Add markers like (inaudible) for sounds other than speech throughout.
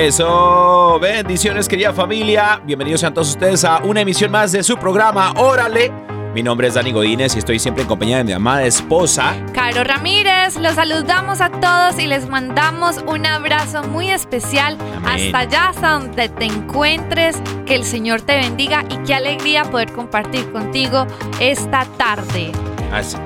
Eso, bendiciones querida familia, bienvenidos sean todos ustedes a una emisión más de su programa Órale. Mi nombre es Dani Godínez y estoy siempre en compañía de mi amada esposa. Caro Ramírez, los saludamos a todos y les mandamos un abrazo muy especial Amén. hasta allá, hasta donde te encuentres. Que el Señor te bendiga y qué alegría poder compartir contigo esta tarde. Así-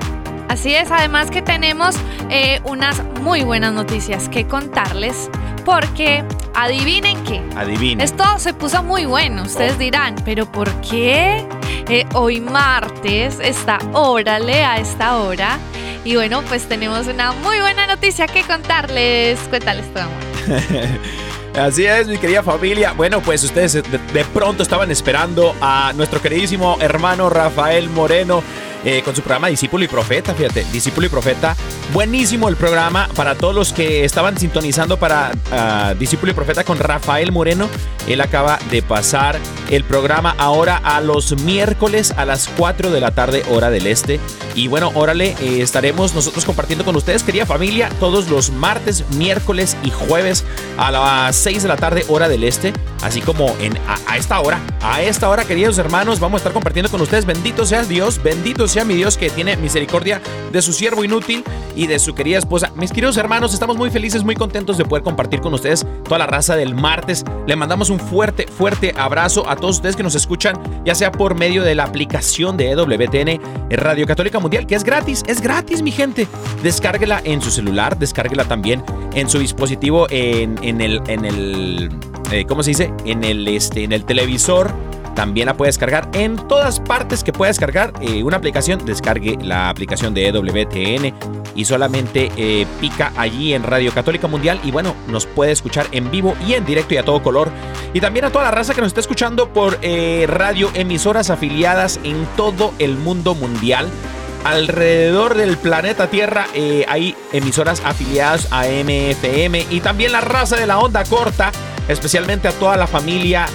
Así es, además que tenemos eh, unas muy buenas noticias que contarles porque adivinen qué. adivina. Esto se puso muy bueno, ustedes dirán, pero ¿por qué eh, hoy martes está órale a esta hora? Y bueno, pues tenemos una muy buena noticia que contarles. Cuéntales tu amor. (laughs) Así es, mi querida familia. Bueno, pues ustedes de, de pronto estaban esperando a nuestro queridísimo hermano Rafael Moreno eh, con su programa Discípulo y Profeta. Fíjate, Discípulo y Profeta. Buenísimo el programa para todos los que estaban sintonizando para ah, Discípulo y Profeta con Rafael Moreno. Él acaba de pasar el programa ahora a los miércoles a las 4 de la tarde, hora del este. Y bueno, órale, eh, estaremos nosotros compartiendo con ustedes, querida familia, todos los martes, miércoles y jueves a las 6 de la tarde, hora del este. Así como en, a, esta hora, a esta hora, queridos hermanos, vamos a estar compartiendo con ustedes. Bendito sea Dios, bendito sea mi Dios que tiene misericordia de su siervo inútil y de su querida esposa. Mis queridos hermanos, estamos muy felices, muy contentos de poder compartir con ustedes toda la raza del martes. Le mandamos un fuerte, fuerte abrazo a todos ustedes que nos escuchan, ya sea por medio de la aplicación de EWTN Radio Católica Mundial, que es gratis, es gratis, mi gente. Descárguela en su celular, descárguela también en su dispositivo, en, en el, en el, eh, ¿cómo se dice? En el, este, en el televisor. También la puedes cargar en todas partes que puedas cargar eh, una aplicación. Descargue la aplicación de EWTN y solamente eh, pica allí en Radio Católica Mundial y bueno, nos puede escuchar en vivo y en directo y a todo color. Y también a toda la raza que nos está escuchando por eh, radio emisoras afiliadas en todo el mundo mundial. Alrededor del planeta Tierra eh, hay emisoras afiliadas a MFM y también la raza de la onda corta, especialmente a toda la familia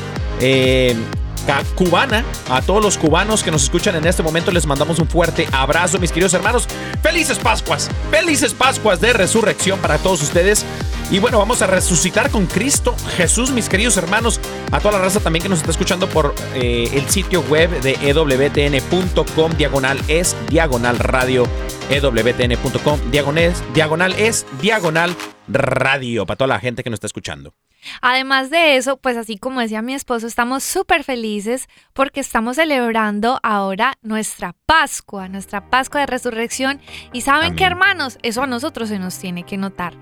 cubana, a todos los cubanos que nos escuchan en este momento les mandamos un fuerte abrazo, mis queridos hermanos. Felices Pascuas, felices Pascuas de resurrección para todos ustedes. Y bueno, vamos a resucitar con Cristo Jesús, mis queridos hermanos, a toda la raza también que nos está escuchando por eh, el sitio web de ewtn.com, diagonal es, diagonal radio, ewtn.com, diagonal es, diagonal es, diagonal radio, para toda la gente que nos está escuchando. Además de eso, pues así como decía mi esposo, estamos súper felices porque estamos celebrando ahora nuestra Pascua, nuestra Pascua de Resurrección. Y saben qué, hermanos, eso a nosotros se nos tiene que notar.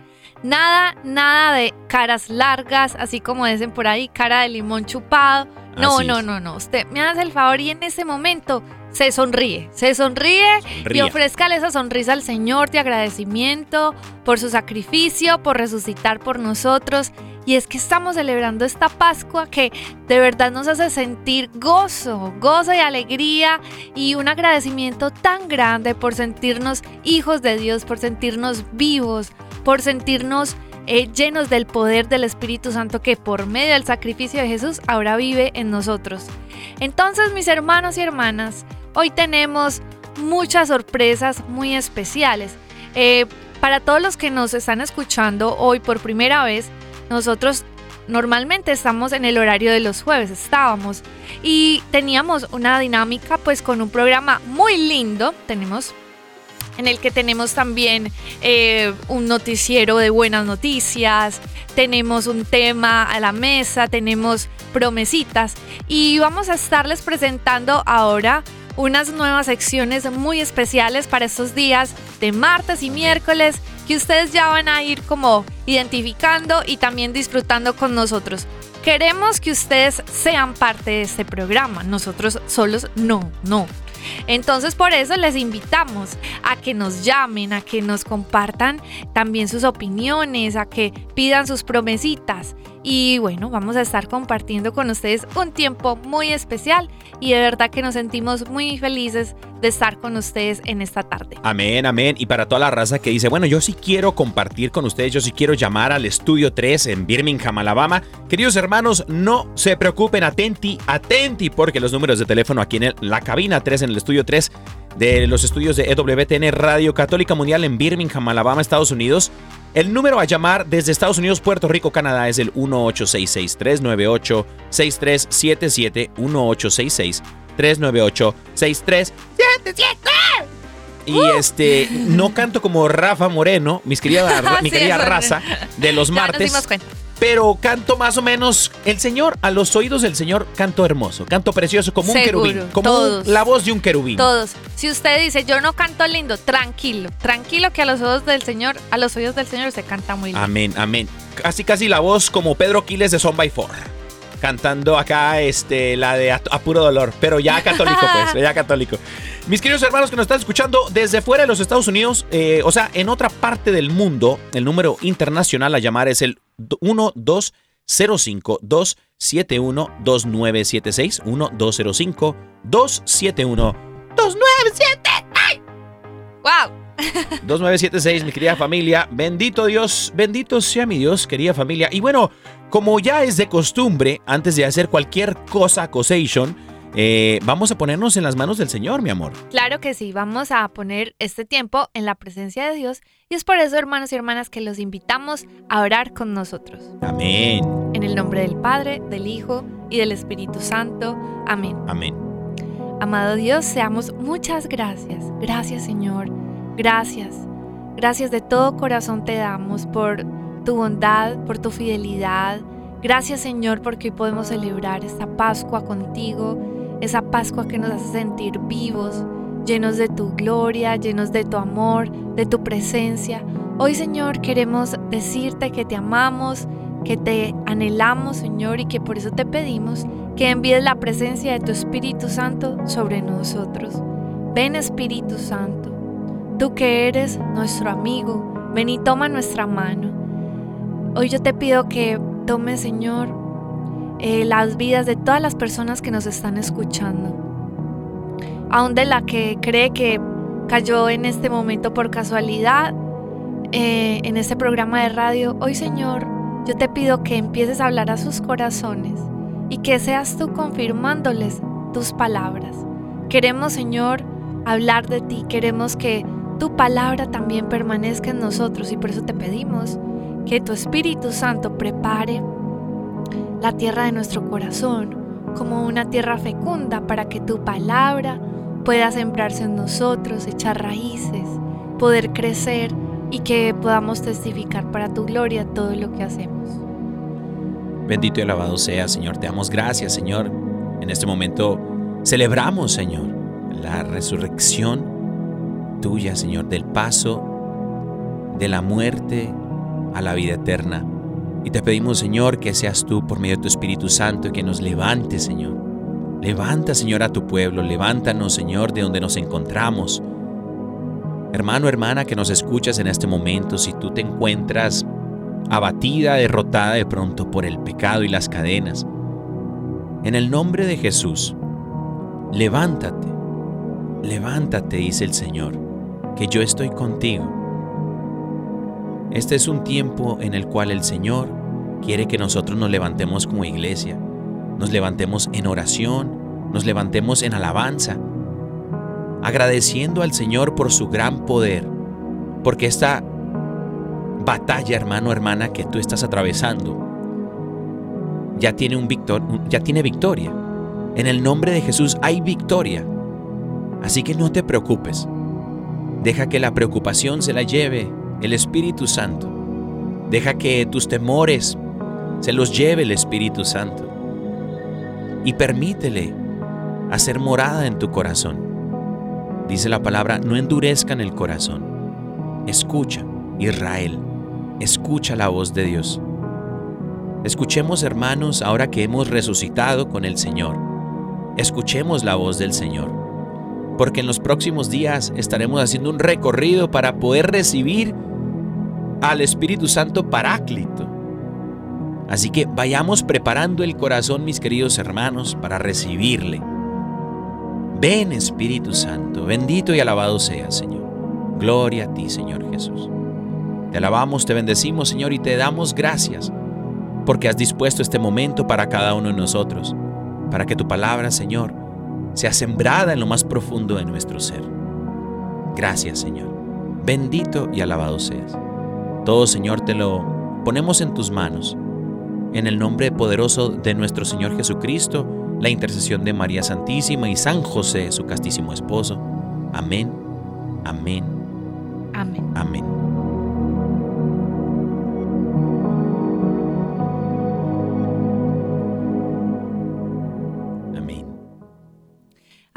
Nada, nada de caras largas, así como dicen por ahí, cara de limón chupado. No, no, no, no. Usted me hace el favor y en ese momento se sonríe, se sonríe y ofrezcale esa sonrisa al Señor de agradecimiento por su sacrificio, por resucitar por nosotros. Y es que estamos celebrando esta Pascua que de verdad nos hace sentir gozo, gozo y alegría y un agradecimiento tan grande por sentirnos hijos de Dios, por sentirnos vivos, por sentirnos eh, llenos del poder del Espíritu Santo que por medio del sacrificio de Jesús ahora vive en nosotros. Entonces, mis hermanos y hermanas, hoy tenemos muchas sorpresas muy especiales. Eh, para todos los que nos están escuchando hoy por primera vez, nosotros normalmente estamos en el horario de los jueves, estábamos. Y teníamos una dinámica pues con un programa muy lindo. Tenemos en el que tenemos también eh, un noticiero de buenas noticias, tenemos un tema a la mesa, tenemos promesitas y vamos a estarles presentando ahora unas nuevas secciones muy especiales para estos días de martes y miércoles que ustedes ya van a ir como identificando y también disfrutando con nosotros. Queremos que ustedes sean parte de este programa, nosotros solos no, no. Entonces por eso les invitamos a que nos llamen, a que nos compartan también sus opiniones, a que pidan sus promesitas. Y bueno, vamos a estar compartiendo con ustedes un tiempo muy especial y de verdad que nos sentimos muy felices de estar con ustedes en esta tarde. Amén, amén. Y para toda la raza que dice, bueno, yo sí quiero compartir con ustedes, yo sí quiero llamar al estudio 3 en Birmingham, Alabama. Queridos hermanos, no se preocupen, atenti, atenti, porque los números de teléfono aquí en la cabina 3, en el estudio 3 de los estudios de EWTN Radio Católica Mundial en Birmingham, Alabama, Estados Unidos. El número a llamar desde Estados Unidos, Puerto Rico, Canadá es el 1866-398-6377. 1866-398-6377. Y este, no canto como Rafa Moreno, mis querida, (laughs) mi Sí, querida raza de los martes. Pero canto más o menos, el Señor, a los oídos del Señor, canto hermoso, canto precioso, como un querubín, como un- la voz de un querubín. Todos. Si usted dice, yo no canto lindo, tranquilo. Tranquilo que a los oídos del Señor, a los oídos del Señor usted canta muy lindo. Amén, amén. Casi, casi la voz como Pedro Quiles de Son by Four. Cantando acá este, la de a, a puro dolor, pero ya (laughs) católico, pues, ya católico. Mis queridos hermanos que nos están escuchando desde fuera de los Estados Unidos, eh, o sea, en otra parte del mundo, el número internacional a llamar es el 1205-271-2976. 1205-271-2976. ¡Wow! 2976, mi querida familia. Bendito Dios, bendito sea mi Dios, querida familia. Y bueno, como ya es de costumbre, antes de hacer cualquier cosa, causation, eh, vamos a ponernos en las manos del Señor, mi amor. Claro que sí, vamos a poner este tiempo en la presencia de Dios y es por eso, hermanos y hermanas, que los invitamos a orar con nosotros. Amén, En el nombre del Padre, del Hijo y del Espíritu Santo. Amén. amén. Amado Dios, seamos muchas gracias. Gracias Señor. Gracias. Gracias de todo corazón te damos por tu bondad, por tu fidelidad. Gracias Señor porque hoy podemos celebrar esta Pascua contigo, esa Pascua que nos hace sentir vivos, llenos de tu gloria, llenos de tu amor, de tu presencia. Hoy Señor queremos decirte que te amamos, que te anhelamos Señor y que por eso te pedimos que envíes la presencia de tu Espíritu Santo sobre nosotros. Ven Espíritu Santo, tú que eres nuestro amigo, ven y toma nuestra mano. Hoy yo te pido que tome, Señor, eh, las vidas de todas las personas que nos están escuchando. Aún de la que cree que cayó en este momento por casualidad, eh, en este programa de radio, hoy Señor, yo te pido que empieces a hablar a sus corazones y que seas tú confirmándoles tus palabras. Queremos, Señor, hablar de ti, queremos que tu palabra también permanezca en nosotros y por eso te pedimos que tu Espíritu Santo prepare la tierra de nuestro corazón como una tierra fecunda para que tu palabra pueda sembrarse en nosotros, echar raíces, poder crecer y que podamos testificar para tu gloria todo lo que hacemos. Bendito y alabado sea, Señor. Te damos gracias, Señor. En este momento celebramos, Señor, la resurrección tuya, Señor, del paso de la muerte a la vida eterna. Y te pedimos, Señor, que seas tú por medio de tu Espíritu Santo que nos levante, Señor. Levanta, Señor, a tu pueblo. Levántanos, Señor, de donde nos encontramos. Hermano, hermana, que nos escuchas en este momento, si tú te encuentras abatida, derrotada de pronto por el pecado y las cadenas, en el nombre de Jesús, levántate, levántate, dice el Señor, que yo estoy contigo. Este es un tiempo en el cual el Señor quiere que nosotros nos levantemos como iglesia, nos levantemos en oración, nos levantemos en alabanza, agradeciendo al Señor por su gran poder, porque esta batalla, hermano, hermana, que tú estás atravesando, ya tiene, un victor, ya tiene victoria. En el nombre de Jesús hay victoria. Así que no te preocupes. Deja que la preocupación se la lleve el Espíritu Santo. Deja que tus temores se los lleve el Espíritu Santo. Y permítele hacer morada en tu corazón. Dice la palabra, no endurezcan el corazón. Escucha, Israel, escucha la voz de Dios. Escuchemos, hermanos, ahora que hemos resucitado con el Señor. Escuchemos la voz del Señor. Porque en los próximos días estaremos haciendo un recorrido para poder recibir al Espíritu Santo Paráclito. Así que vayamos preparando el corazón, mis queridos hermanos, para recibirle. Ven Espíritu Santo, bendito y alabado sea, Señor. Gloria a ti, Señor Jesús. Te alabamos, te bendecimos, Señor, y te damos gracias porque has dispuesto este momento para cada uno de nosotros, para que tu palabra, Señor, sea sembrada en lo más profundo de nuestro ser. Gracias, Señor. Bendito y alabado seas. Todo, Señor, te lo ponemos en tus manos. En el nombre poderoso de nuestro Señor Jesucristo, la intercesión de María Santísima y San José, su castísimo esposo. Amén, amén, Amén. amén.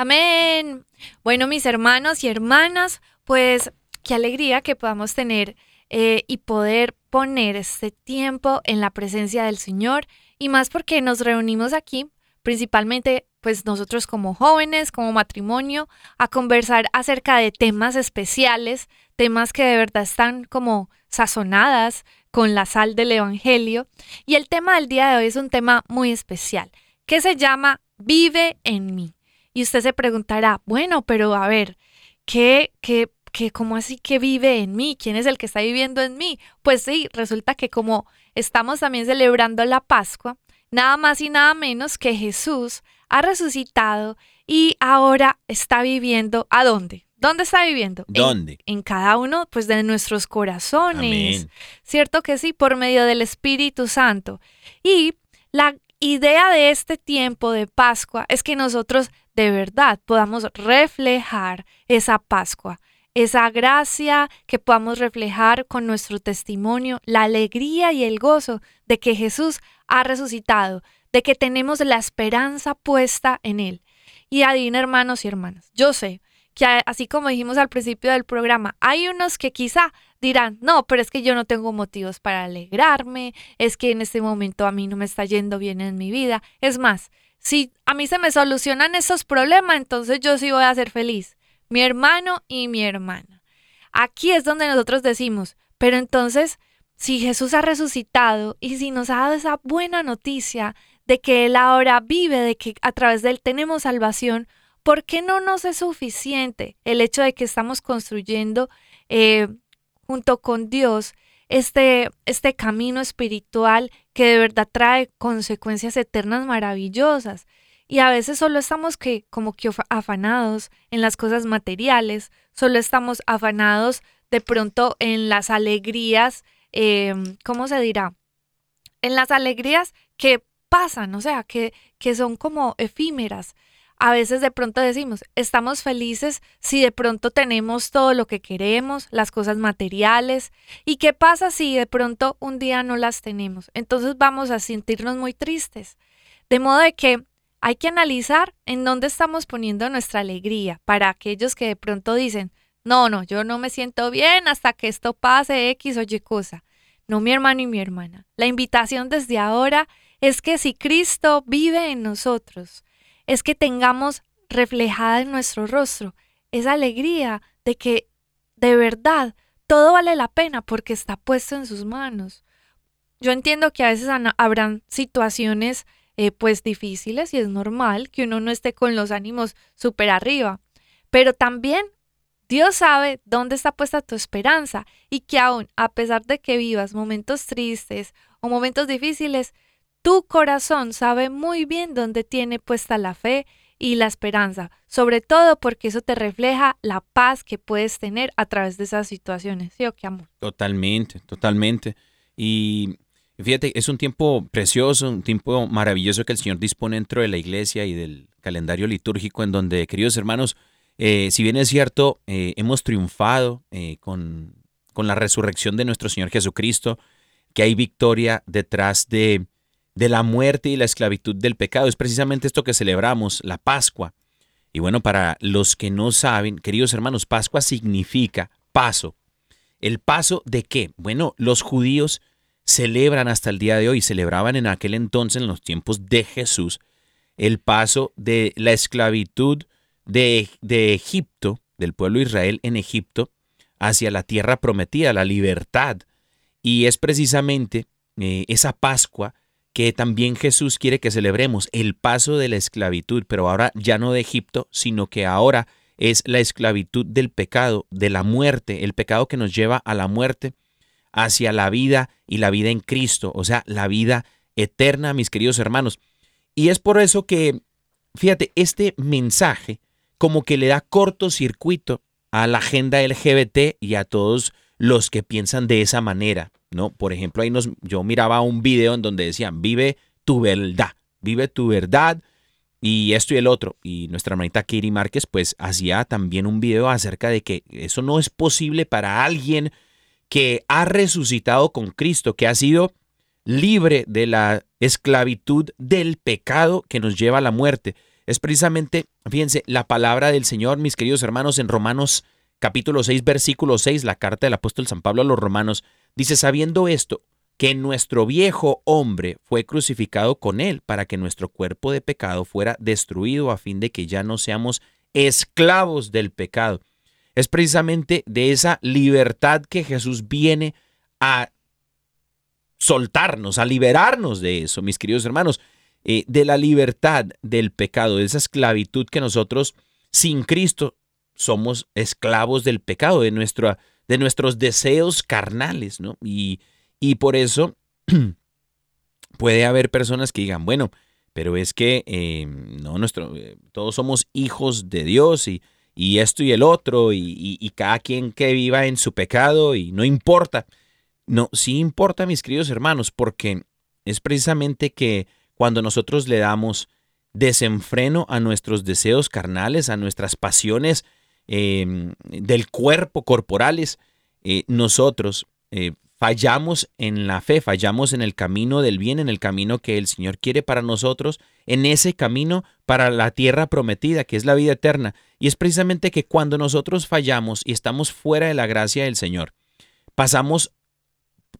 Amén. Bueno, mis hermanos y hermanas, pues qué alegría que podamos tener eh, y poder poner este tiempo en la presencia del Señor y más porque nos reunimos aquí, principalmente pues nosotros como jóvenes, como matrimonio, a conversar acerca de temas especiales, temas que de verdad están como sazonadas con la sal del Evangelio. Y el tema del día de hoy es un tema muy especial, que se llama Vive en mí. Y usted se preguntará, bueno, pero a ver, ¿qué, qué, qué, cómo así que vive en mí? ¿Quién es el que está viviendo en mí? Pues sí, resulta que como estamos también celebrando la Pascua, nada más y nada menos que Jesús ha resucitado y ahora está viviendo ¿a dónde? ¿Dónde está viviendo? En- ¿Dónde? En, cada uno pues de nuestros corazones. Amén. ¿Cierto que sí? Por medio del Espíritu Santo. Y la idea de este tiempo de Pascua es que nosotros de verdad podamos reflejar esa Pascua, esa gracia que podamos reflejar con nuestro testimonio, la alegría y el gozo de que Jesús ha resucitado, de que tenemos la esperanza puesta en Él. Y adivinen, hermanos y hermanas, yo sé que así como dijimos al principio del programa, hay unos que quizá dirán, no, pero es que yo no tengo motivos para alegrarme, es que en este momento a mí no me está yendo bien en mi vida. Es más, si a mí se me solucionan esos problemas, entonces yo sí voy a ser feliz, mi hermano y mi hermana. Aquí es donde nosotros decimos, pero entonces, si Jesús ha resucitado y si nos ha dado esa buena noticia de que Él ahora vive, de que a través de Él tenemos salvación, ¿por qué no nos es suficiente el hecho de que estamos construyendo eh, junto con Dios este, este camino espiritual que de verdad trae consecuencias eternas maravillosas? Y a veces solo estamos que, como que afa- afanados en las cosas materiales, solo estamos afanados de pronto en las alegrías, eh, ¿cómo se dirá? En las alegrías que pasan, o sea, que, que son como efímeras. A veces de pronto decimos, estamos felices si de pronto tenemos todo lo que queremos, las cosas materiales. ¿Y qué pasa si de pronto un día no las tenemos? Entonces vamos a sentirnos muy tristes. De modo de que hay que analizar en dónde estamos poniendo nuestra alegría para aquellos que de pronto dicen, no, no, yo no me siento bien hasta que esto pase X o Y cosa. No, mi hermano y mi hermana. La invitación desde ahora es que si Cristo vive en nosotros, es que tengamos reflejada en nuestro rostro esa alegría de que de verdad todo vale la pena porque está puesto en sus manos. Yo entiendo que a veces habrán situaciones eh, pues difíciles y es normal que uno no esté con los ánimos súper arriba, pero también Dios sabe dónde está puesta tu esperanza y que aún a pesar de que vivas momentos tristes o momentos difíciles, tu corazón sabe muy bien dónde tiene puesta la fe y la esperanza, sobre todo porque eso te refleja la paz que puedes tener a través de esas situaciones. ¿Sí o qué amor? Totalmente, totalmente. Y Fíjate, es un tiempo precioso, un tiempo maravilloso que el Señor dispone dentro de la iglesia y del calendario litúrgico en donde, queridos hermanos, eh, si bien es cierto, eh, hemos triunfado eh, con, con, la resurrección de nuestro Señor Jesucristo, que hay victoria detrás de, de la muerte y la esclavitud del pecado. Es precisamente esto que celebramos, la Pascua. Y bueno, para los que no saben, queridos hermanos, Pascua significa paso. ¿El paso de qué? Bueno, los judíos celebran hasta el día de hoy, celebraban en aquel entonces, en los tiempos de Jesús, el paso de la esclavitud de, de Egipto, del pueblo de Israel en Egipto, hacia la tierra prometida, la libertad. Y es precisamente eh, esa Pascua que también Jesús quiere que celebremos, el paso de la esclavitud, pero ahora ya no de Egipto, sino que ahora es la esclavitud del pecado, de la muerte, el pecado que nos lleva a la muerte, hacia la vida y la vida en Cristo, o sea, la vida eterna, mis queridos hermanos. Y es por eso que, fíjate, este mensaje como que le da cortocircuito a la agenda LGBT y a todos los que piensan de esa manera, ¿no? Por ejemplo, ahí nos, yo miraba un video en donde decían, vive tu verdad, vive tu verdad y esto y el otro. Y nuestra hermanita Kiri Márquez pues hacía también un video acerca de que eso no es posible para alguien que ha resucitado con Cristo, que ha sido libre de la esclavitud del pecado que nos lleva a la muerte. Es precisamente, fíjense, la palabra del Señor, mis queridos hermanos, en Romanos capítulo 6, versículo 6, la carta del apóstol San Pablo a los romanos, dice, sabiendo esto, que nuestro viejo hombre fue crucificado con él para que nuestro cuerpo de pecado fuera destruido a fin de que ya no seamos esclavos del pecado es precisamente de esa libertad que Jesús viene a soltarnos, a liberarnos de eso, mis queridos hermanos, eh, de la libertad del pecado, de esa esclavitud que nosotros sin Cristo somos esclavos del pecado, de, nuestro, de nuestros deseos carnales, ¿no? Y, y por eso (clears throat) puede haber personas que digan, bueno, pero es que eh, no, nuestro, eh, todos somos hijos de Dios y y esto y el otro, y, cada quien que viva en su pecado, y no importa. No, sí importa, mis queridos hermanos, porque es precisamente que cuando nosotros le damos desenfreno a nuestros deseos carnales, a nuestras pasiones em, del cuerpo corporales, eh, nosotros eh, fallamos en la fe, fallamos en el camino del bien, en el camino que el Señor quiere para nosotros, en ese camino para la tierra prometida, que es la vida eterna. Y es precisamente que cuando nosotros fallamos y estamos fuera de la gracia del Señor, pasamos,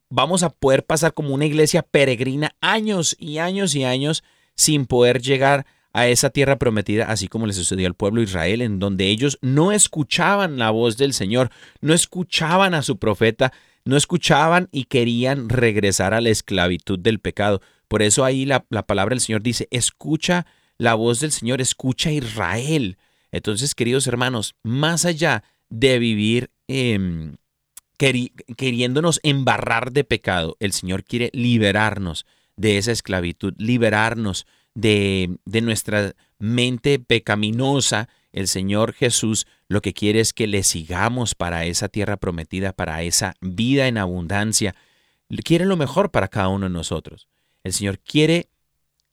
vamos a poder pasar como una iglesia peregrina años y años y años sin poder llegar a esa tierra prometida, así como le sucedió al pueblo Israel, en donde ellos no escuchaban la voz del Señor, no escuchaban a su profeta, no escuchaban y querían regresar a la esclavitud del pecado. Por eso ahí la, palabra del Señor dice, escucha la voz del Señor, escucha Israel. Entonces, queridos hermanos, más allá de vivir em, queriéndonos embarrar de pecado, el Señor quiere liberarnos de esa esclavitud, liberarnos de, de nuestra mente pecaminosa. El Señor Jesús lo que quiere es que le sigamos para esa tierra prometida, para esa vida en abundancia. Quiere lo mejor para cada uno de nosotros. El Señor quiere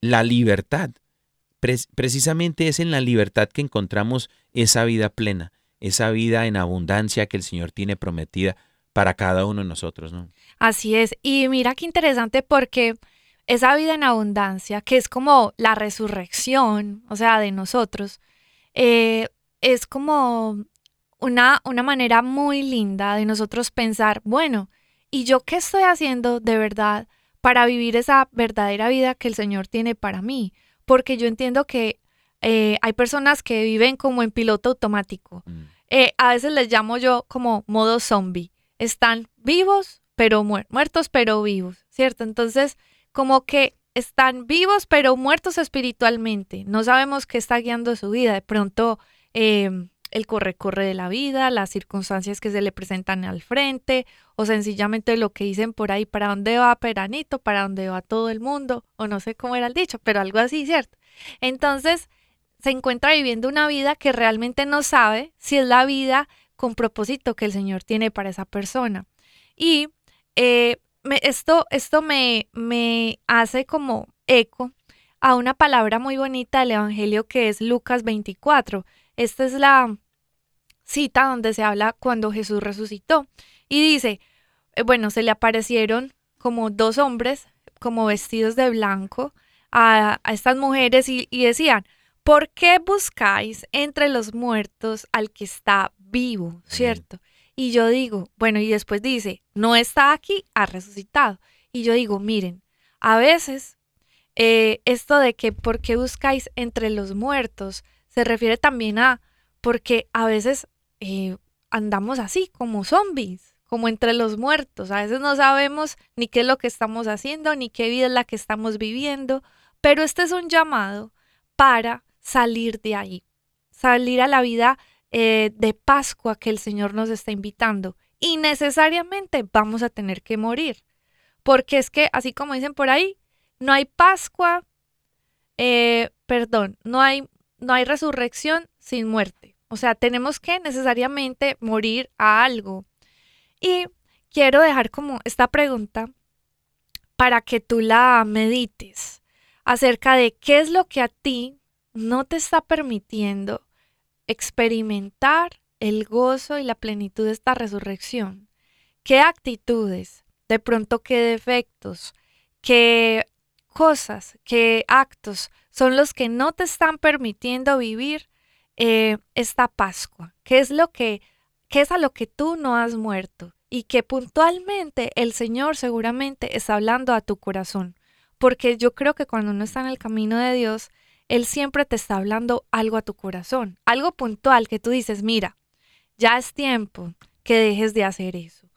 la libertad. precisamente es en la libertad que encontramos esa vida plena, esa vida en abundancia que el Señor tiene prometida para cada uno de nosotros. ¿no? Así es. Y mira qué interesante porque esa vida en abundancia, que es como la resurrección, o sea, de nosotros, eh, es como una, una manera muy linda de nosotros pensar, bueno, ¿y yo qué estoy haciendo de verdad para vivir esa verdadera vida que el Señor tiene para mí? Porque yo entiendo que eh, hay personas que viven como en piloto automático. Mm. Eh, a veces les llamo yo como modo zombie. Están vivos, pero muertos, pero vivos, ¿cierto? Entonces, como que están vivos, pero muertos espiritualmente. No sabemos qué está guiando su vida. De pronto Em, el corre-corre de la vida, las circunstancias que se le presentan al frente, o sencillamente lo que dicen por ahí, para dónde va Peranito, para dónde va todo el mundo, o no sé cómo era el dicho, pero algo así, ¿cierto? Entonces, se encuentra viviendo una vida que realmente no sabe si es la vida con propósito que el Señor tiene para esa persona. Y eh, me, esto, esto me, me hace como eco a una palabra muy bonita del Evangelio que es Lucas 24. Esta es la cita donde se habla cuando Jesús resucitó. Y dice, eh, bueno, se le aparecieron como dos hombres, como vestidos de blanco, a, estas mujeres y, y decían, ¿por qué buscáis entre los muertos al que está vivo? ¿Cierto? Y yo digo, bueno, y después dice, no está aquí, ha resucitado. Y yo digo, miren, a veces eh, esto de que por qué buscáis entre los muertos se refiere también a porque a veces eh, andamos así como zombies, como entre los muertos. A veces no sabemos ni qué es lo que estamos haciendo, ni qué vida es la que estamos viviendo, pero este es un llamado para salir de ahí, salir a la vida eh, de Pascua que el Señor nos está invitando. Y necesariamente vamos a tener que morir. Porque es que, así como dicen por ahí, no hay Pascua, eh, perdón, no hay, no hay resurrección sin muerte. O sea, tenemos que necesariamente morir a algo. Y quiero dejar como esta pregunta para que tú la medites acerca de qué es lo que a ti no te está permitiendo experimentar el gozo y la plenitud de esta resurrección. ¿Qué actitudes, de pronto qué defectos, qué cosas, qué actos son los que no te están permitiendo vivir eh, esta Pascua? ¿Qué es lo que, qué es a lo que tú no has muerto? Y que puntualmente el Señor seguramente está hablando a tu corazón. Porque yo creo que cuando uno está en el camino de Dios, Él siempre te está hablando algo a tu corazón, algo puntual que tú dices, mira, ya es tiempo que dejes de hacer eso,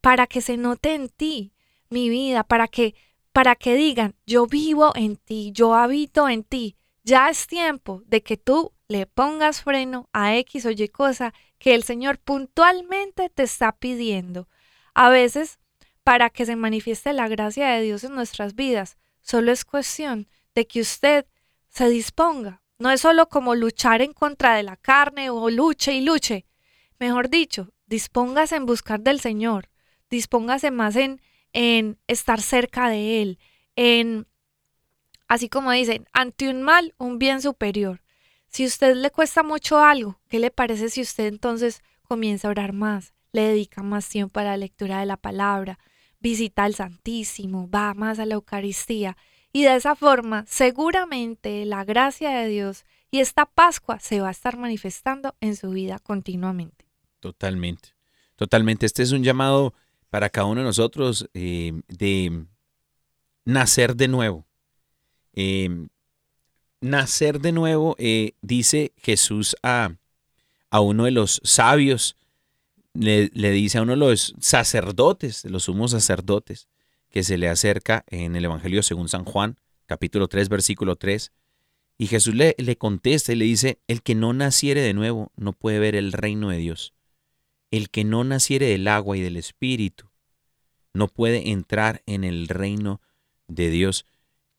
para que se note en ti mi vida, para que para que digan, yo vivo en ti, yo habito en ti. Ya es tiempo de que tú le pongas freno a X o Y cosa que el Señor puntualmente te está pidiendo. A veces, para que se manifieste la gracia de Dios en nuestras vidas, solo es cuestión de que usted se disponga. No es solo como luchar en contra de la carne o luche y luche. Mejor dicho, dispóngase en buscar del Señor, dispóngase más en en estar cerca de Él, en, así como dicen, ante un mal, un bien superior. Si a usted le cuesta mucho algo, ¿qué le parece si usted entonces comienza a orar más, le dedica más tiempo a la lectura de la palabra, visita al Santísimo, va más a la Eucaristía? Y de esa forma, seguramente la gracia de Dios y esta Pascua se va a estar manifestando en su vida continuamente. Totalmente, totalmente. Este es un llamado para cada uno de nosotros eh, de nacer de nuevo. Em, nacer de nuevo, eh, dice Jesús a, a, uno de los sabios, le, dice a uno de los sacerdotes, de los sumos sacerdotes, que se le acerca en el Evangelio según San Juan, capítulo 3, versículo 3. Y Jesús le, le contesta y le dice, el que no naciere de nuevo no puede ver el reino de Dios el que no naciere del agua y del espíritu no puede entrar en el reino de Dios.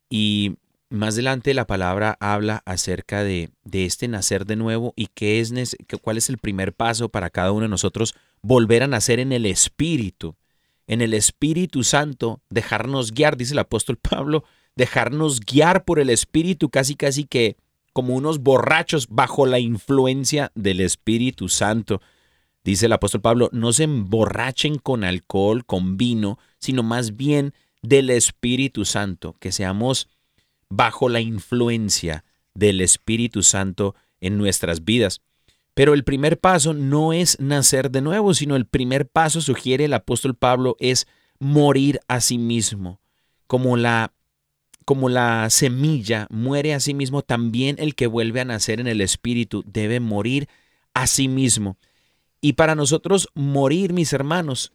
Y más adelante la palabra habla acerca de, de este nacer de nuevo y qué es, cuál es el primer paso para cada uno de nosotros volver a nacer en el Espíritu, en el Espíritu Santo, dejarnos guiar, dice el apóstol (laughs) Pablo, dejarnos guiar por el Espíritu casi casi que como unos borrachos bajo la influencia del Espíritu Santo. Dice el apóstol Pablo, no se emborrachen con alcohol, con vino, sino más bien del Espíritu Santo, que seamos bajo la influencia del Espíritu Santo en nuestras vidas. Pero el primer paso no es nacer de nuevo, sino el primer paso, sugiere el apóstol Pablo, es morir a sí mismo. Como la, como la semilla muere a sí mismo, también el que vuelve a nacer en el Espíritu debe morir a sí mismo. Y para nosotros morir, mis hermanos,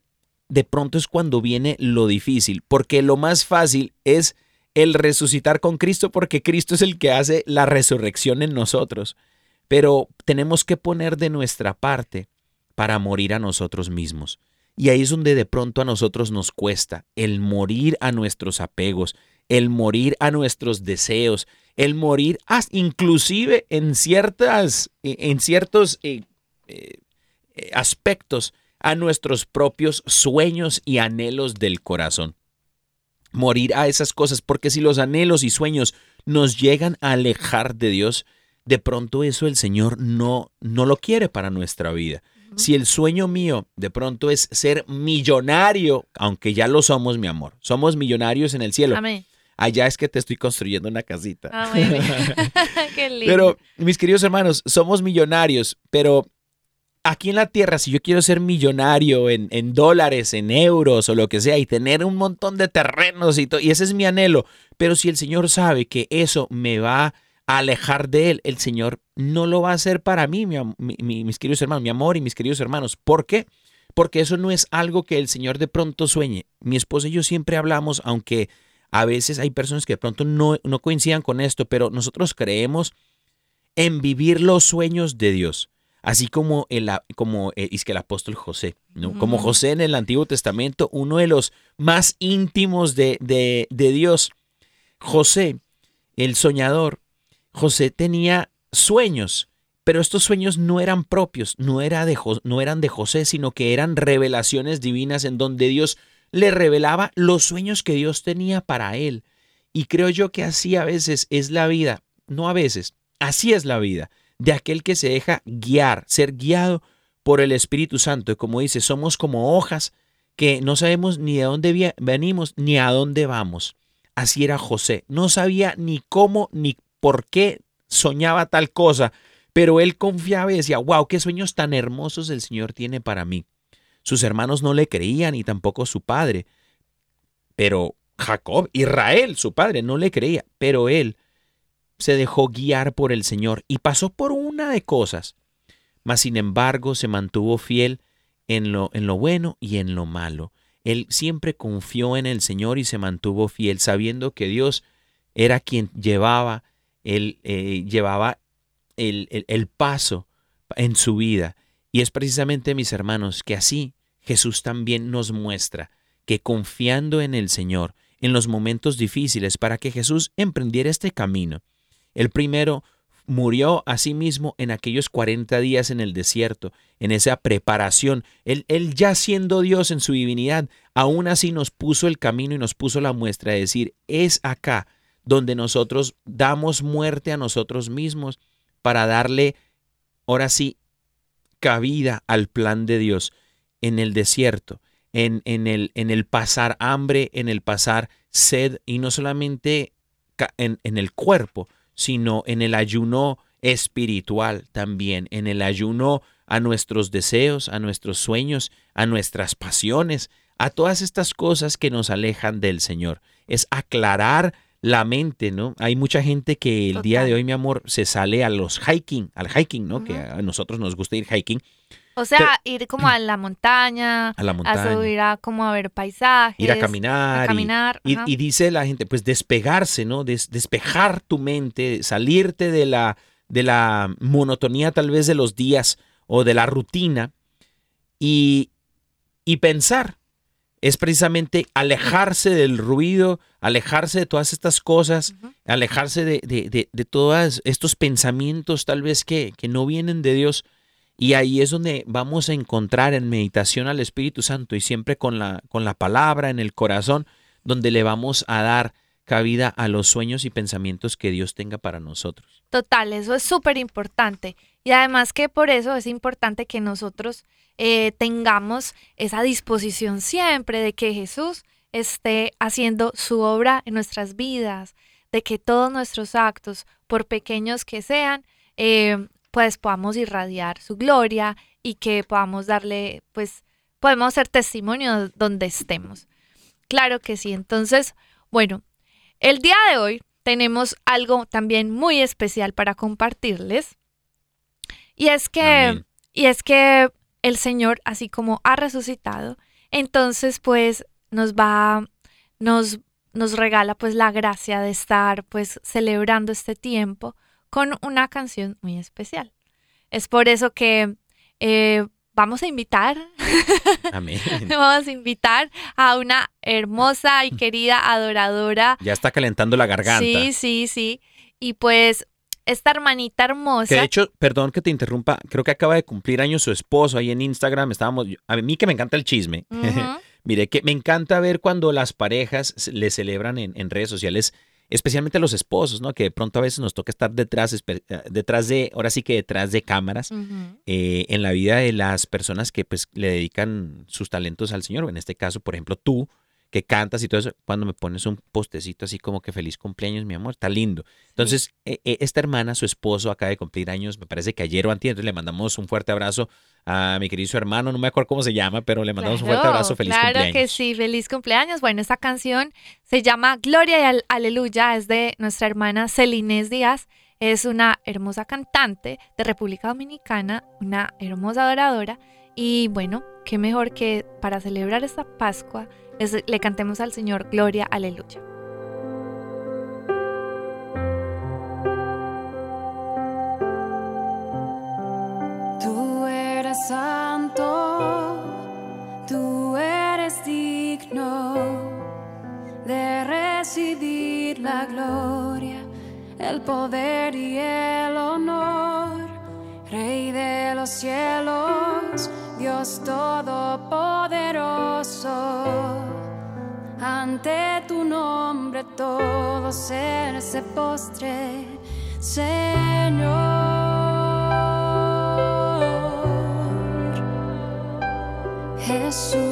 de pronto es cuando viene lo difícil, porque lo más fácil es el resucitar con Cristo, porque Cristo es el que hace la resurrección en nosotros. Pero tenemos que poner de nuestra parte para morir a nosotros mismos. Y ahí es donde de pronto a nosotros nos cuesta el morir a nuestros apegos, el morir a nuestros deseos, el morir inclusive en ciertas, en ciertos eh, eh, aspectos a nuestros propios sueños y anhelos del corazón. Morir a esas cosas, porque si los anhelos y sueños nos llegan a alejar de Dios, de pronto eso el Señor no, no lo quiere para nuestra vida. Si el sueño mío de pronto es ser millonario, aunque ya lo somos, mi amor, somos millonarios en el cielo. Amén. Allá es que te estoy construyendo una casita. Ah, muy bien. (laughs) (laughs) Qué lindo. Pero, mis queridos hermanos, somos millonarios, pero aquí en la tierra, si yo quiero ser millonario en, en dólares, en euros o lo que sea, y tener un montón de terrenos y todo, y ese es mi anhelo, pero si el Señor sabe que eso me va a alejar de Él, el Señor no lo va a hacer para mí, mi mis queridos hermanos, mi amor y mis queridos hermanos. ¿Por qué? Porque eso no es algo que el Señor de pronto sueñe. Mi esposa y yo siempre hablamos, aunque a veces hay personas que de pronto no, no coincidan con esto, pero nosotros creemos en vivir los sueños de Dios. Así como el, como, eh, es que el apóstol José, ¿no? Como José en el Antiguo Testamento, uno de los más íntimos de, de, de Dios. José, el soñador, José tenía sueños, pero estos sueños no eran propios, no, eran de José, sino que eran revelaciones divinas en donde Dios le revelaba los sueños que Dios tenía para él. Y creo yo que así a veces es la vida, no a veces, así es la vida, de aquel que se deja guiar, ser guiado por el Espíritu Santo. Y como dice, somos como hojas que no sabemos ni de dónde venimos ni a dónde vamos. Así era José, no sabía ni cómo ni por qué soñaba tal cosa, pero él confiaba y decía, wow, qué sueños tan hermosos el Señor tiene para mí. Sus hermanos no le creían y tampoco su padre. Pero Jacob, Israel, su padre, no le creía, pero él se dejó guiar por el Señor y pasó por una de cosas, mas sin embargo se mantuvo fiel en lo, en lo bueno y en lo malo. Él siempre confió en el Señor y se mantuvo fiel, sabiendo que Dios era quien llevaba el, eh, llevaba el, el- el paso en su vida. Y es precisamente, mis hermanos, que así Jesús también nos muestra que confiando en el Señor en los momentos difíciles para que Jesús emprendiera este camino. El primero murió a sí mismo en aquellos 40 días en el desierto, en esa preparación. Él, él ya siendo Dios en su divinidad, aún así nos puso el camino y nos puso la muestra de decir, es acá donde nosotros damos muerte a nosotros mismos para darle, ahora sí, cabida al plan de Dios en el desierto, en, en, el, en el pasar hambre, en el pasar sed, y no solamente en, en el cuerpo, sino en el ayuno espiritual también, en el ayuno a nuestros deseos, a nuestros sueños, a nuestras pasiones, a todas estas cosas que nos alejan del Señor. Es aclarar la mente, ¿no? Hay mucha gente que el día de hoy, mi amor, se sale a los hiking, al hiking, ¿no? Que a nosotros nos gusta ir hiking, O sea, ir como a la montaña, a la a montaña, subir a como a ver paisajes, ir a caminar. a y- caminar. Y, dice la gente, pues despegarse, ¿no? Des- despejar tu mente, salirte de la, de la monotonía tal vez de los días o de la rutina y, y pensar. Es precisamente alejarse del ruido, alejarse de todas estas cosas, alejarse de, de, de, de todos estos pensamientos tal vez que, que no vienen de Dios. Y ahí es donde vamos a encontrar en meditación al Espíritu Santo y siempre con la, con la palabra en el corazón, donde le vamos a dar cabida a los sueños y pensamientos que Dios tenga para nosotros. Total, eso es súper importante. Y además que por eso es importante que nosotros eh, tengamos esa disposición siempre de que Jesús esté haciendo su obra en nuestras vidas, de que todos nuestros actos, por pequeños que sean, eh, pues podamos irradiar su gloria y que podamos darle, pues podemos ser testimonio donde estemos. Claro que sí. Entonces, bueno, el día de hoy tenemos algo también muy especial para compartirles. Y es que, Amén. y es que el Señor, así como ha resucitado, entonces pues nos va, nos, nos regala pues la gracia de estar pues celebrando este tiempo con una canción muy especial. Es por eso que eh, vamos a invitar (laughs) Amén. Vamos a invitar a una hermosa y (laughs) querida adoradora. Ya está calentando la garganta. Sí, sí, sí. Y pues esta hermanita hermosa. Que de hecho, perdón que te interrumpa, creo que acaba de cumplir años su esposo ahí en Instagram. Estábamos, a mí que me encanta el chisme. (laughs) Ujú. Mire, que me encanta ver cuando las parejas le celebran en, en redes sociales, especialmente los esposos, ¿no? Que de pronto a veces nos toca estar detrás, eh, detrás de, ahora sí que detrás de cámaras, eh, en la vida de las personas que pues le dedican sus talentos al Señor. En este caso, por ejemplo, tú que cantas y todo eso, cuando me pones un postecito así como que feliz cumpleaños, mi amor, está lindo. Entonces, eh, eh, esta hermana, su esposo, acaba de cumplir años, me parece que ayer o entonces le mandamos un fuerte abrazo a mi querido hermano, no me acuerdo cómo se llama, pero le mandamos un fuerte Claro, abrazo, feliz claro cumpleaños. que sí, feliz cumpleaños. Bueno, esta canción se llama Gloria y Al- Aleluya, es de nuestra hermana Celinés Díaz. Es una hermosa cantante de República Dominicana, una hermosa adoradora. Y bueno, qué mejor que para celebrar esta Pascua le cantemos al Señor Gloria, Aleluya. Tú eres santo, tú eres digno de recibir la gloria, el poder y el honor. Rey de los cielos, Dios todopoderoso. Ante tu nombre todo ser se postre, Señor. Jesús,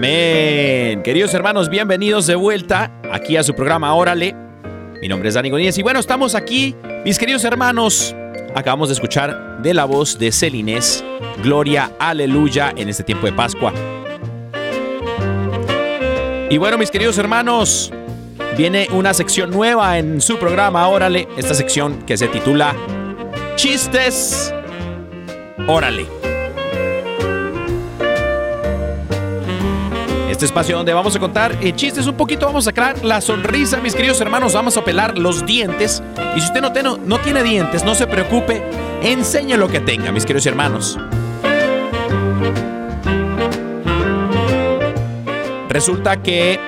Amén. Queridos hermanos, bienvenidos de vuelta aquí a su programa Órale. Mi nombre es Dani Goníez y bueno, estamos aquí, mis queridos hermanos. Acabamos de escuchar de la voz de Celinés, Gloria, Aleluya, en este tiempo de Pascua. Y bueno, mis queridos hermanos, viene una sección nueva en su programa Órale, esta sección que se titula Chistes Órale. Este espacio donde vamos a contar eh, chistes un poquito, vamos a sacar la sonrisa, mis queridos hermanos, vamos a pelar los dientes. Y si usted no, no, tiene dientes, no se preocupe, enseñe lo que tenga, mis queridos hermanos. Resulta que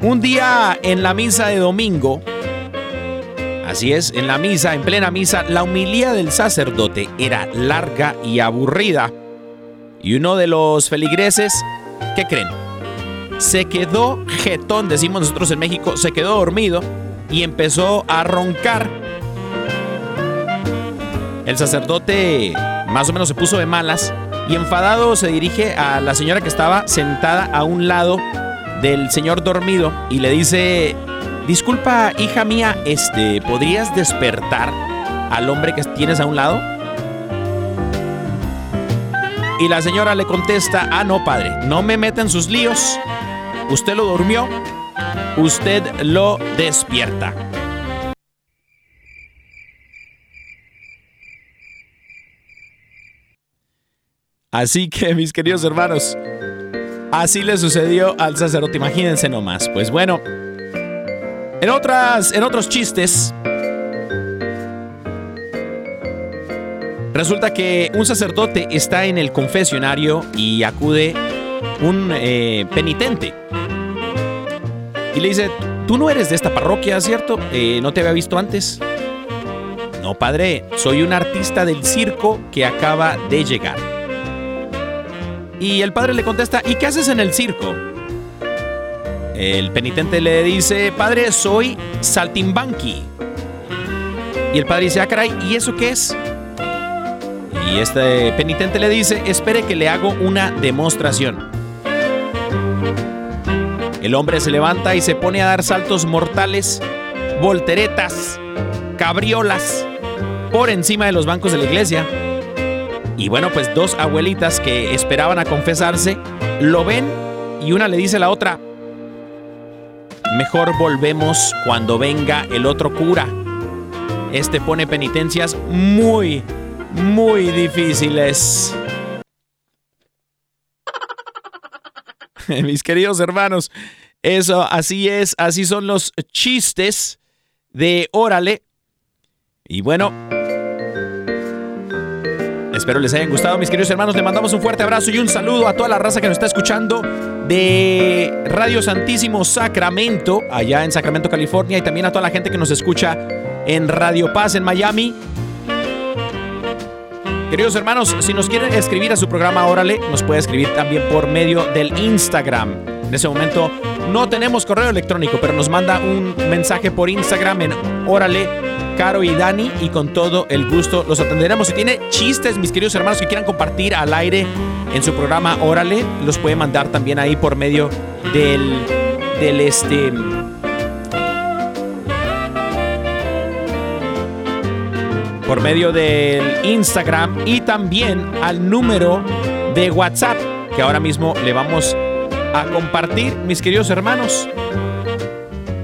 un día en la misa de domingo, así es, en la misa, en plena misa, la humilía del sacerdote era larga y aburrida. Y uno de los feligreses, ¿qué creen? Se quedó jetón, decimos nosotros en México, se quedó dormido y empezó a roncar. El sacerdote más o menos se puso de malas y enfadado se dirige a la señora que estaba sentada a un lado del señor dormido y le dice, disculpa hija mía, este, ¿podrías despertar al hombre que tienes a un lado? Y la señora le contesta, ah, no, padre, no me meta en sus líos. Usted lo durmió, usted lo despierta. Así que, mis queridos hermanos, así le sucedió al sacerdote, imagínense nomás. Pues bueno, en, otras, en otros chistes, resulta que un sacerdote está en el confesionario y acude un eh, penitente. Y le dice, tú no eres de esta parroquia, ¿cierto? Eh, no te había visto antes. No, padre, soy un artista del circo que acaba de llegar. Y el padre le contesta, ¿y qué haces en el circo? El penitente le dice, padre, soy saltimbanqui. Y el padre dice, ah, caray, ¿y eso qué es? Y este penitente le dice, espere que le hago una demostración. El hombre se levanta y se pone a dar saltos mortales, volteretas, cabriolas, por encima de los bancos de la iglesia. Y bueno, pues dos abuelitas que esperaban a confesarse lo ven y una le dice a la otra, mejor volvemos cuando venga el otro cura. Este pone penitencias muy, muy difíciles. (laughs) Mis queridos hermanos, eso así es, así son los chistes de Órale. Y bueno, Espero les hayan gustado, mis queridos hermanos. Le mandamos un fuerte abrazo y un saludo a toda la raza que nos está escuchando de Radio Santísimo Sacramento, allá en Sacramento, California, y también a toda la gente que nos escucha en Radio Paz en Miami. Queridos hermanos, si nos quieren escribir a su programa Órale, nos puede escribir también por medio del Instagram. En ese momento no tenemos correo electrónico, pero nos manda un mensaje por Instagram en Órale Caro y Dani y con todo el gusto los atenderemos. Si tiene chistes, mis queridos hermanos, que quieran compartir al aire en su programa Órale, los puede mandar también ahí por medio del, del este... Por medio del Instagram y también al número de WhatsApp que ahora mismo le vamos a compartir, mis queridos hermanos.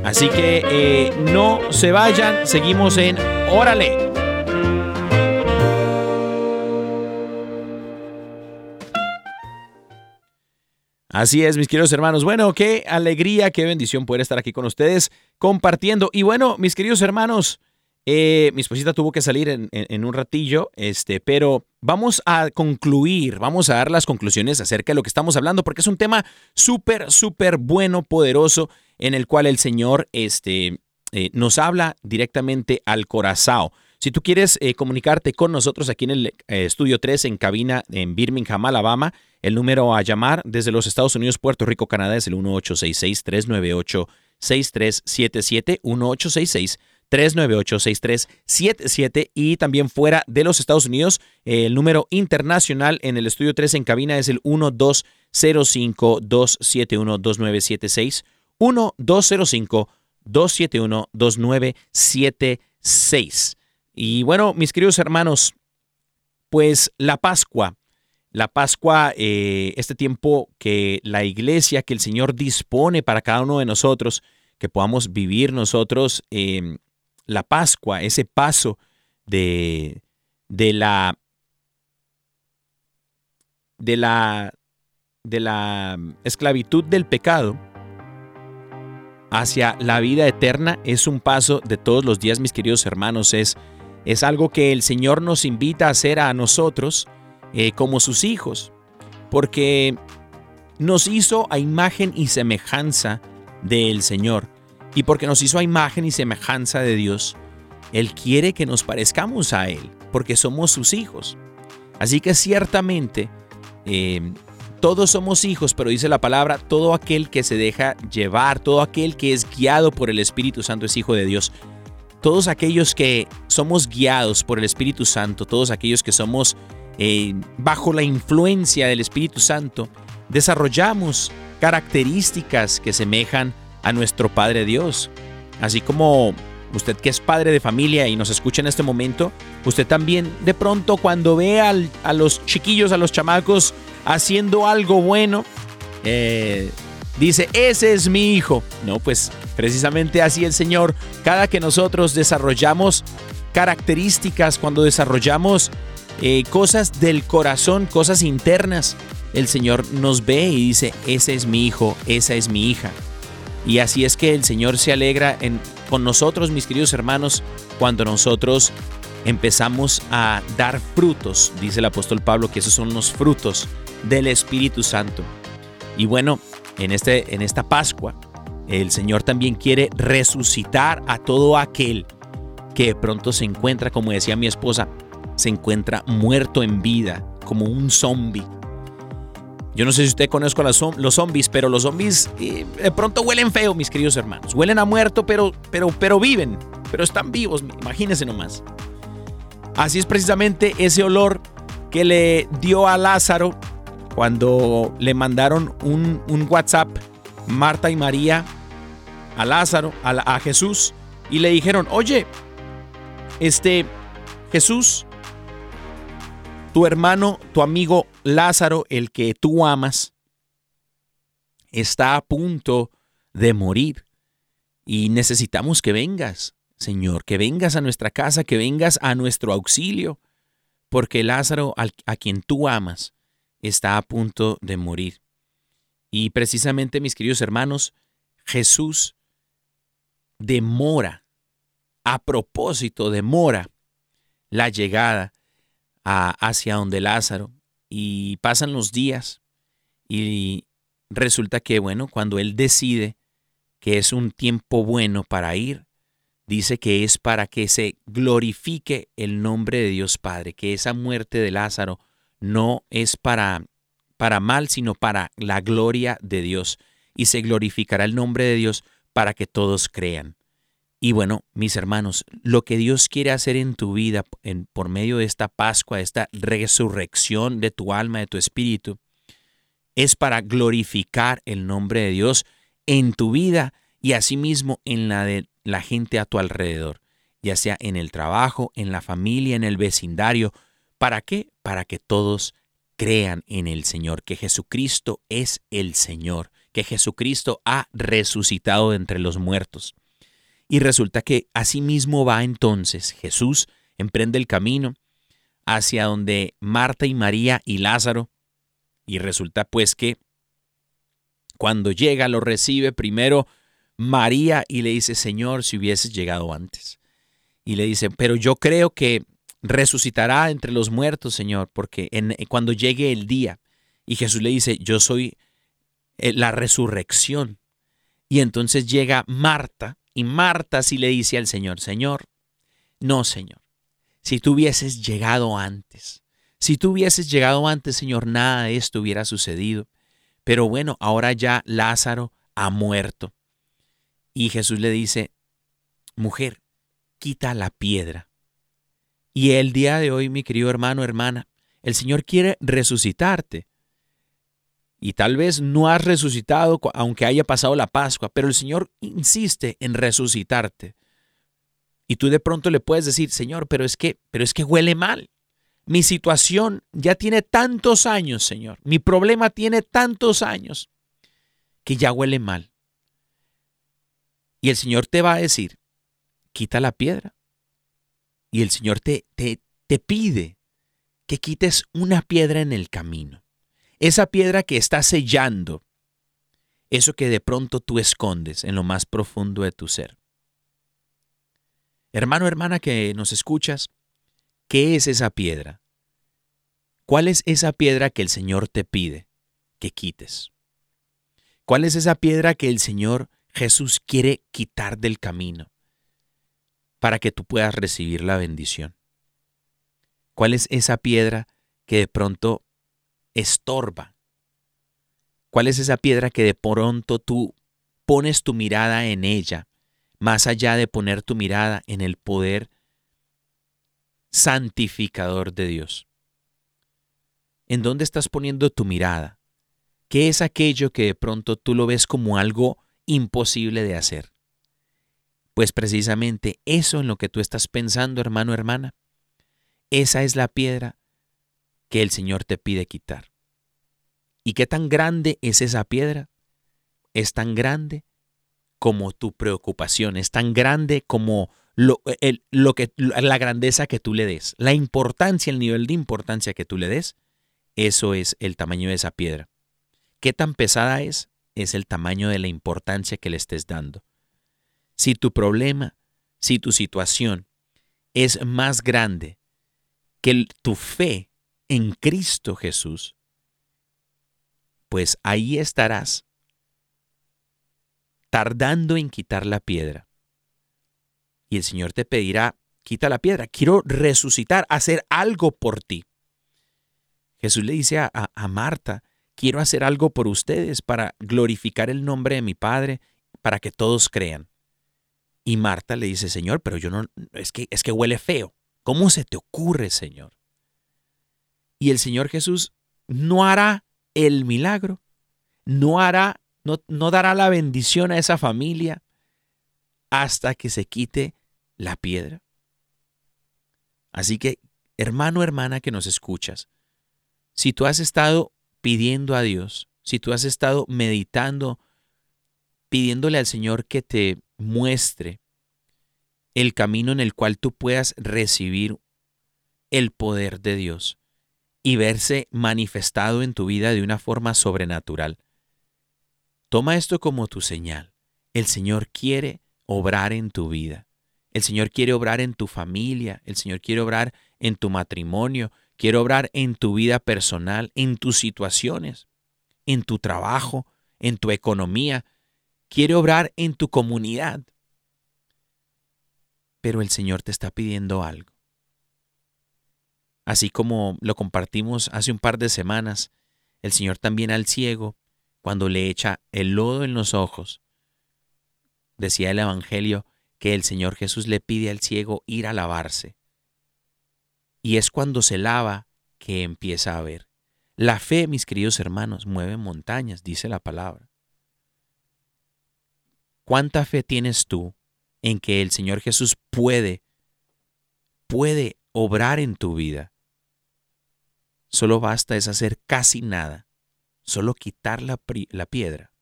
Así que eh, no se vayan, seguimos en Órale. Así es, mis queridos hermanos. Bueno, qué alegría, qué bendición poder estar aquí con ustedes compartiendo. Y bueno, mis queridos hermanos, eh, mi esposita tuvo que salir en, un ratillo, este, pero vamos a concluir, vamos a dar las conclusiones acerca de lo que estamos hablando, porque es un tema súper, súper bueno, poderoso en el cual el Señor este, eh, nos habla directamente al corazón. Si tú quieres eh, comunicarte con nosotros aquí en el eh, Estudio 3 en cabina en Birmingham, Alabama, el número a llamar desde los Estados Unidos, Puerto Rico, Canadá es el 1866-398-6377, 1866 398-6377 y también fuera de los Estados Unidos, el número internacional en el estudio 3 en cabina es el 1205-271-2976. 1205-271-2976. Y bueno, mis queridos hermanos, pues la Pascua, la Pascua, eh, este tiempo que la iglesia, que el Señor dispone para cada uno de nosotros, que podamos vivir nosotros eh, la Pascua, ese paso de, de la de la de la esclavitud del pecado hacia la vida eterna es un paso de todos los días, mis queridos hermanos, es es algo que el Señor nos invita a hacer a nosotros eh, como sus hijos, porque nos hizo a imagen y semejanza del Señor. Y porque nos hizo a imagen y semejanza de Dios, Él quiere que nos parezcamos a Él, porque somos sus hijos. Así que ciertamente eh, todos somos hijos, pero dice la palabra, todo aquel que se deja llevar, todo aquel que es guiado por el Espíritu Santo es hijo de Dios. Todos aquellos que somos guiados por el Espíritu Santo, todos aquellos que somos eh, bajo la influencia del Espíritu Santo, desarrollamos características que semejan a nuestro Padre Dios. Así como usted que es padre de familia y nos escucha en este momento, usted también de pronto cuando ve a los chiquillos, a los chamacos haciendo algo bueno, eh, dice, ese es mi hijo. No, pues precisamente así el Señor, cada que nosotros desarrollamos características, cuando desarrollamos eh, cosas del corazón, cosas internas, el Señor nos ve y dice, ese es mi hijo, esa es mi hija. Y así es que el Señor se alegra con nosotros, mis queridos hermanos, cuando nosotros empezamos a dar frutos, dice el apóstol Pablo, que esos son los frutos del Espíritu Santo. Y bueno, en, este, en esta Pascua, el Señor también quiere resucitar a todo aquel que de pronto se encuentra, como decía mi esposa, se encuentra muerto en vida, como un zombie yo no sé si usted conozca los zombies, pero los zombies de pronto huelen feo, mis queridos hermanos. Huelen a muerto, pero, pero, pero viven, pero están vivos, imagínense nomás. Así es precisamente ese olor que le dio a Lázaro cuando le mandaron un, WhatsApp, Marta y María, a Lázaro, a Jesús, y le dijeron, oye, este, Jesús, tu hermano, tu amigo Lázaro, el que tú amas, está a punto de morir y necesitamos que vengas, Señor, que vengas a nuestra casa, que vengas a nuestro auxilio, porque Lázaro, a quien tú amas, está a punto de morir. Y precisamente, mis queridos hermanos, Jesús demora, a propósito, demora la llegada hacia donde Lázaro y pasan los días y resulta que, bueno, cuando él decide que es un tiempo bueno para ir, dice que es para que se glorifique el nombre de Dios Padre, que esa muerte de Lázaro no es para, para mal, sino para la gloria de Dios, y se glorificará el nombre de Dios para que todos crean. Y bueno, mis hermanos, lo que Dios quiere hacer en tu vida en, por medio de esta Pascua, esta resurrección de tu alma, de tu espíritu, es para glorificar el nombre de Dios en tu vida y asimismo en la de la gente a tu alrededor, ya sea en el trabajo, en la familia, en el vecindario. ¿Para qué? Para que todos crean en el Señor, que Jesucristo es el Señor, que Jesucristo ha resucitado de entre los muertos. Y resulta que asimismo va entonces Jesús, emprende el camino hacia donde Marta y María y Lázaro. Y resulta pues que cuando llega lo recibe primero María y le dice, Señor, si hubieses llegado antes. Y le dice, pero yo creo que resucitará entre los muertos, Señor, porque en, cuando llegue el día. Y Jesús le dice, yo soy eh, la resurrección. Y entonces llega Marta y Marta sí le dice al Señor, Señor, no, Señor, si tú hubieses llegado antes, si tú hubieses llegado antes, Señor, nada de esto hubiera sucedido. Pero bueno, ahora ya Lázaro ha muerto. Y Jesús le dice, mujer, quita la piedra. Y el día de hoy, mi querido hermano, hermana, el Señor quiere resucitarte. Y tal vez no has resucitado aunque haya pasado la Pascua, pero el Señor insiste en resucitarte. Y tú de pronto le puedes decir, Señor, pero es que, pero es que huele mal. Mi situación ya tiene tantos años, Señor. Mi problema tiene tantos años que ya huele mal. Y el Señor te va a decir, quita la piedra. Y el Señor te, te, te pide que quites una piedra en el camino. Esa piedra que está sellando eso que de pronto tú escondes en lo más profundo de tu ser. Hermano, hermana que nos escuchas, ¿qué es esa piedra? ¿Cuál es esa piedra que el Señor te pide que quites? ¿Cuál es esa piedra que el Señor Jesús quiere quitar del camino para que tú puedas recibir la bendición? ¿Cuál es esa piedra que de pronto estorba? ¿Cuál es esa piedra que de pronto tú pones tu mirada en ella, más allá de poner tu mirada en el poder santificador de Dios? ¿En dónde estás poniendo tu mirada? ¿Qué es aquello que de pronto tú lo ves como algo imposible de hacer? Pues precisamente eso en lo que tú estás pensando, hermano, hermana, esa es la piedra que el Señor te pide quitar. ¿Y qué tan grande es esa piedra? Es tan grande como tu preocupación, es tan grande como lo, lo que, la grandeza que tú le des, la importancia, el nivel de importancia que tú le des, eso es el tamaño de esa piedra. ¿Qué tan pesada es? Es el tamaño de la importancia que le estés dando. Si tu problema, si tu situación es más grande que tu fe en Cristo Jesús, pues ahí estarás tardando en quitar la piedra. Y el Señor te pedirá, quita la piedra, quiero resucitar, hacer algo por ti. Jesús le dice a, Marta, quiero hacer algo por ustedes para glorificar el nombre de mi Padre, para que todos crean. Y Marta le dice, Señor, pero yo no, es que, es que huele feo. ¿Cómo se te ocurre, Señor? Y el Señor Jesús no hará el milagro, no hará, no, no dará la bendición a esa familia hasta que se quite la piedra. Así que, hermano, hermana que nos escuchas, si tú has estado pidiendo a Dios, si tú has estado meditando, pidiéndole al Señor que te muestre el camino en el cual tú puedas recibir el poder de Dios y verse manifestado en tu vida de una forma sobrenatural. Toma esto como tu señal. El Señor quiere obrar en tu vida. El Señor quiere obrar en tu familia. El Señor quiere obrar en tu matrimonio. Quiero obrar en tu vida personal, en tus situaciones, en tu trabajo, en tu economía. Quiero obrar en tu comunidad. Pero el Señor te está pidiendo algo. Así como lo compartimos hace un par de semanas, el Señor también al ciego, cuando le echa el lodo en los ojos, decía el Evangelio que el Señor Jesús le pide al ciego ir a lavarse. Y es cuando se lava que empieza a ver. La fe, mis queridos hermanos, mueve montañas, dice la palabra. ¿Cuánta fe tienes tú en que el Señor Jesús puede, puede obrar en tu vida? Solo basta es hacer casi nada, solo quitar la, la piedra,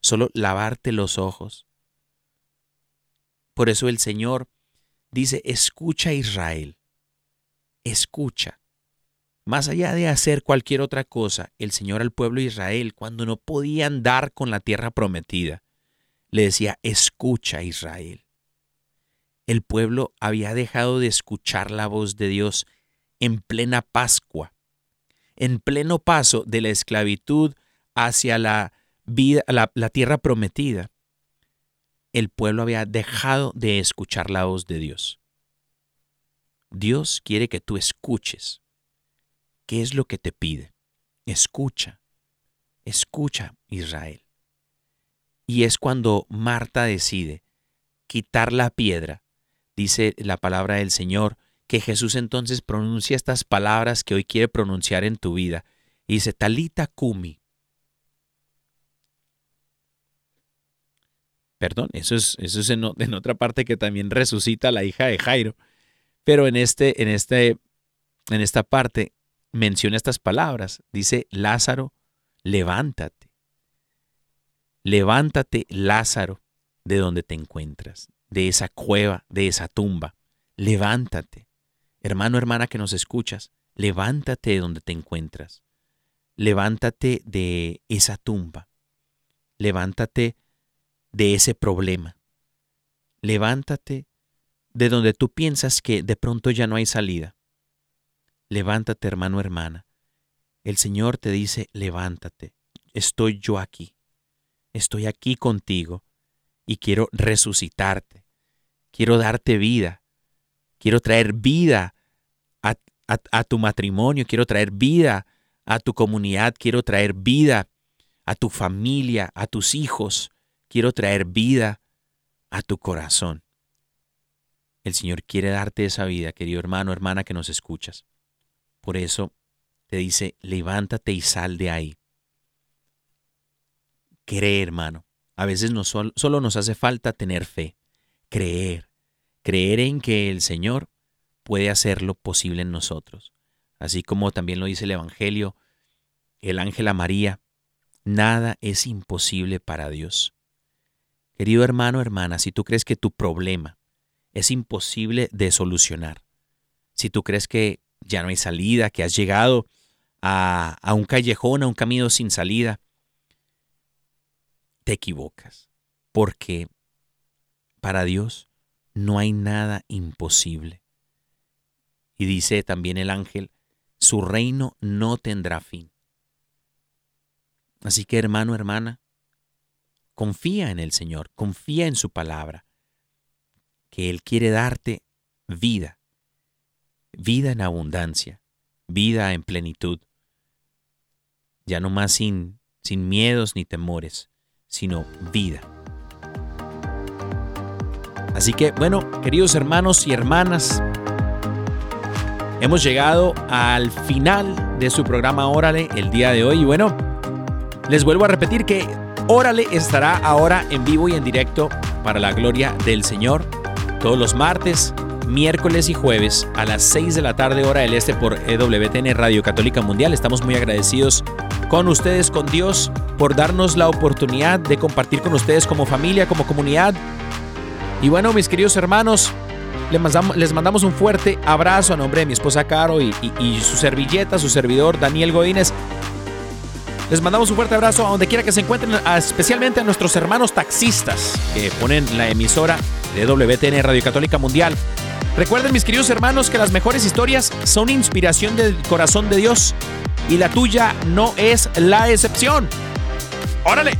solo lavarte los ojos. Por eso el Señor dice, escucha Israel, escucha. Más allá de hacer cualquier otra cosa, el Señor al pueblo de Israel, cuando no podía andar con la tierra prometida, le decía, escucha Israel. El pueblo había dejado de escuchar la voz de Dios en plena Pascua, en pleno paso de la esclavitud hacia la, vida, la, la tierra prometida. El pueblo había dejado de escuchar la voz de Dios. Dios quiere que tú escuches. ¿Qué es lo que te pide? Escucha, escucha Israel. Y es cuando Marta decide quitar la piedra. dice la palabra del Señor, que Jesús entonces pronuncia estas palabras que hoy quiere pronunciar en tu vida. Y dice, Talita Kumi. Perdón, eso es, eso es en, en, otra parte que también resucita la hija de Jairo. Pero en, este, en, este, en esta parte menciona estas palabras. Dice, Lázaro, levántate. Levántate, Lázaro, de donde te encuentras, de esa cueva, de esa tumba. Levántate. Hermano, hermana que nos escuchas, levántate de donde te encuentras. Levántate de esa tumba. Levántate de ese problema. Levántate de donde tú piensas que de pronto ya no hay salida. Levántate, hermano, hermana. El Señor te dice, levántate. Estoy yo aquí. Estoy aquí contigo y quiero resucitarte. Quiero darte vida. Quiero traer vida a, tu matrimonio. Quiero traer vida a tu comunidad. Quiero traer vida a tu familia, a tus hijos. Quiero traer vida a tu corazón. El Señor quiere darte esa vida, querido hermano, hermana que nos escuchas. Por eso te dice, levántate y sal de ahí. Cree, hermano. A veces solo nos hace falta tener fe, creer, creer en que el Señor puede hacer lo posible en nosotros. Así como también lo dice el Evangelio, el ángel a María, nada es imposible para Dios. Querido hermano, hermana, si tú crees que tu problema es imposible de solucionar, si tú crees que ya no hay salida, que has llegado a, a un callejón, a un camino sin salida, te equivocas, porque para Dios no hay nada imposible. Y dice también el ángel, su reino no tendrá fin. Así que hermano, hermana, confía en el Señor, confía en su palabra, que Él quiere darte vida, vida en abundancia, vida en plenitud, ya no más sin, sin miedos ni temores, sino vida. Así que, bueno, queridos hermanos y hermanas, hemos llegado al final de su programa Órale el día de hoy. Y bueno, les vuelvo a repetir que Órale estará ahora en vivo y en directo para la gloria del Señor todos los martes, miércoles y jueves a las 6 de la tarde hora del este por EWTN Radio Católica Mundial. Estamos muy agradecidos con ustedes, con Dios, por darnos la oportunidad de compartir con ustedes como familia, como comunidad. Y bueno, mis queridos hermanos, les mandamos, un fuerte abrazo a nombre de mi esposa Caro y, y su servilleta, su servidor Daniel Godínez. Les mandamos un fuerte abrazo a donde quiera que se encuentren, especialmente a nuestros hermanos taxistas que ponen la emisora de WTN Radio Católica Mundial. Recuerden, mis queridos hermanos, que las mejores historias son inspiración del corazón de Dios y la tuya no es la excepción. ¡Órale!